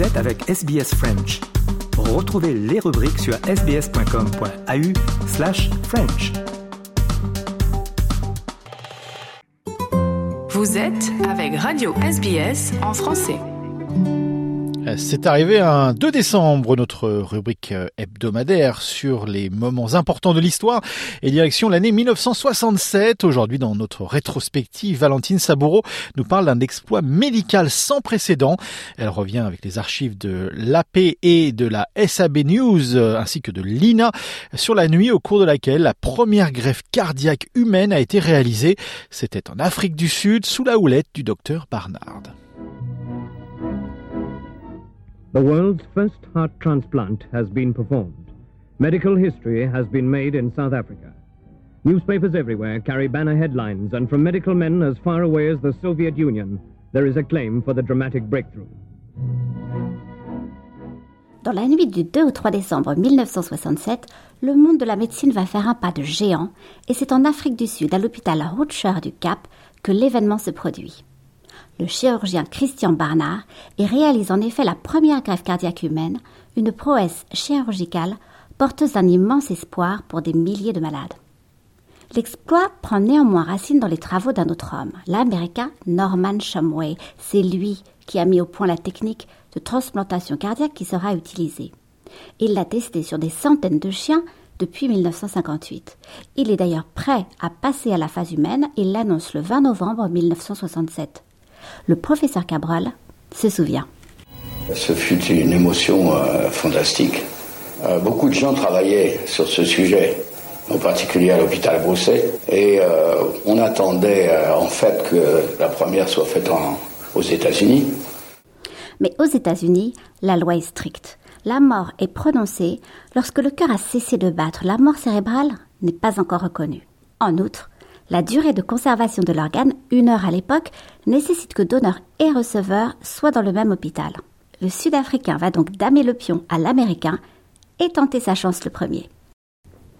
Vous êtes avec SBS French. Retrouvez les rubriques sur sbs.com.au slash French. Vous êtes avec Radio SBS en français. C'est arrivé un 2 décembre, notre rubrique euh, hebdomadaire sur les moments importants de l'histoire et direction l'année 1967. Aujourd'hui, dans notre rétrospective, Valentine Saboureau nous parle d'un exploit médical sans précédent. Elle revient avec les archives de l'AP et de la SAB News euh, ainsi que de l'INA sur la nuit au cours de laquelle la première greffe cardiaque humaine a été réalisée. C'était en Afrique du Sud sous la houlette du docteur Barnard. The world's first heart transplant has been performed. Medical history has been made in South Africa. Newspapers everywhere carry banner headlines, and from medical men as far away as the Soviet Union, there is acclaim for the dramatic breakthrough. Dans la nuit du 2 au 3 décembre 1967, le monde de la médecine va faire un pas de géant, et c'est en Afrique du Sud, à l'hôpital Rutger du Cap, que l'événement se produit le chirurgien Christian Barnard, et réalise en effet la première greffe cardiaque humaine, une prouesse chirurgicale porteuse d'un immense espoir pour des milliers de malades. L'exploit prend néanmoins racine dans les travaux d'un autre homme, l'américain Norman Shumway. C'est lui qui a mis au point la technique de transplantation cardiaque qui sera utilisée. Il l'a testé sur des centaines de chiens depuis 1958. Il est d'ailleurs prêt à passer à la phase humaine et l'annonce le 20 novembre 1967. Le professeur Cabral se souvient. Ce fut une émotion euh, fantastique. Euh, beaucoup de gens travaillaient sur ce sujet, en particulier à l'hôpital Brousset, et euh, on attendait en fait que la première soit faite aux États-Unis. Mais aux États-Unis, la loi est stricte. La mort est prononcée lorsque le cœur a cessé de battre. La mort cérébrale n'est pas encore reconnue. En outre, la durée de conservation de l'organe, une heure à l'époque, nécessite que donneur et receveur soient dans le même hôpital. Le Sud-Africain va donc damer le pion à l'Américain et tenter sa chance le premier.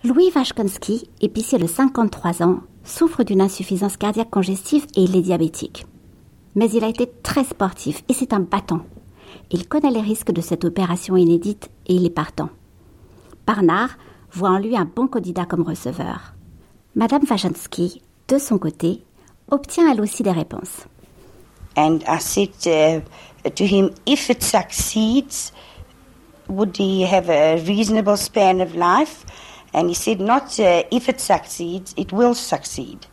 Louis Vachkonski, épicier de 53 ans, souffre d'une insuffisance cardiaque congestive et il est diabétique. Mais il a été très sportif et c'est un battant. Il connaît les risques de cette opération inédite et il est partant. Barnard voit en lui un bon candidat comme receveur. Madame Wajanski, de son côté, obtient elle aussi des réponses. And I said uh, to him, if it succeeds, would he have a reasonable span of life? And he said, not uh, if it succeeds, it will succeed.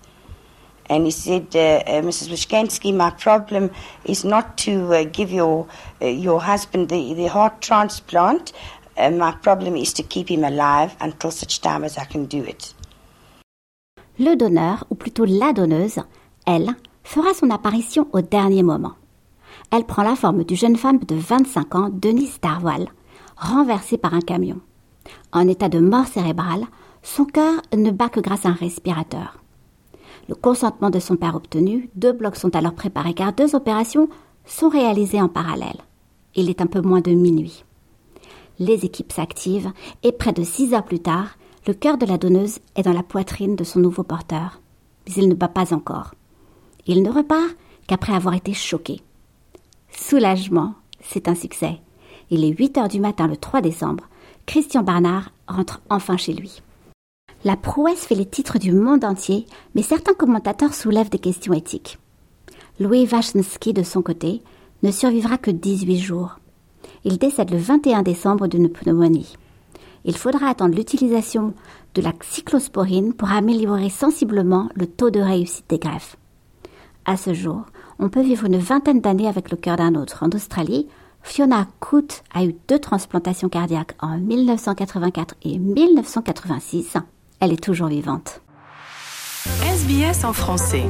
And he said, uh, Mrs. Wishkansky, my problem is not to give your, your husband the, the heart transplant. My problem is to keep him alive until such time as I can do it. Le donneur, ou plutôt la donneuse, elle, fera son apparition au dernier moment. Elle prend la forme d'une jeune femme de 25 ans, Denise Darwal, renversée par un camion. En état de mort cérébrale, son cœur ne bat que grâce à un respirateur. Le consentement de son père obtenu, deux blocs sont alors préparés car deux opérations sont réalisées en parallèle. Il est un peu moins de minuit. Les équipes s'activent et près de six heures plus tard, le cœur de la donneuse est dans la poitrine de son nouveau porteur, mais il ne bat pas encore. Il ne repart qu'après avoir été choqué. Soulagement, c'est un succès. Il est 8 heures du matin le 3 décembre. Christian Barnard rentre enfin chez lui. La prouesse fait les titres du monde entier, mais certains commentateurs soulèvent des questions éthiques. Louis Wachnski, de son côté, ne survivra que 18 jours. Il décède le 21 décembre d'une pneumonie il faudra attendre l'utilisation de la cyclosporine pour améliorer sensiblement le taux de réussite des greffes. À ce jour, on peut vivre une vingtaine d'années avec le cœur d'un autre. En Australie, Fiona Coote a eu deux transplantations cardiaques en 1984 et 1986. Elle est toujours vivante. SBS en français.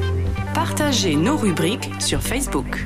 Partagez nos rubriques sur Facebook.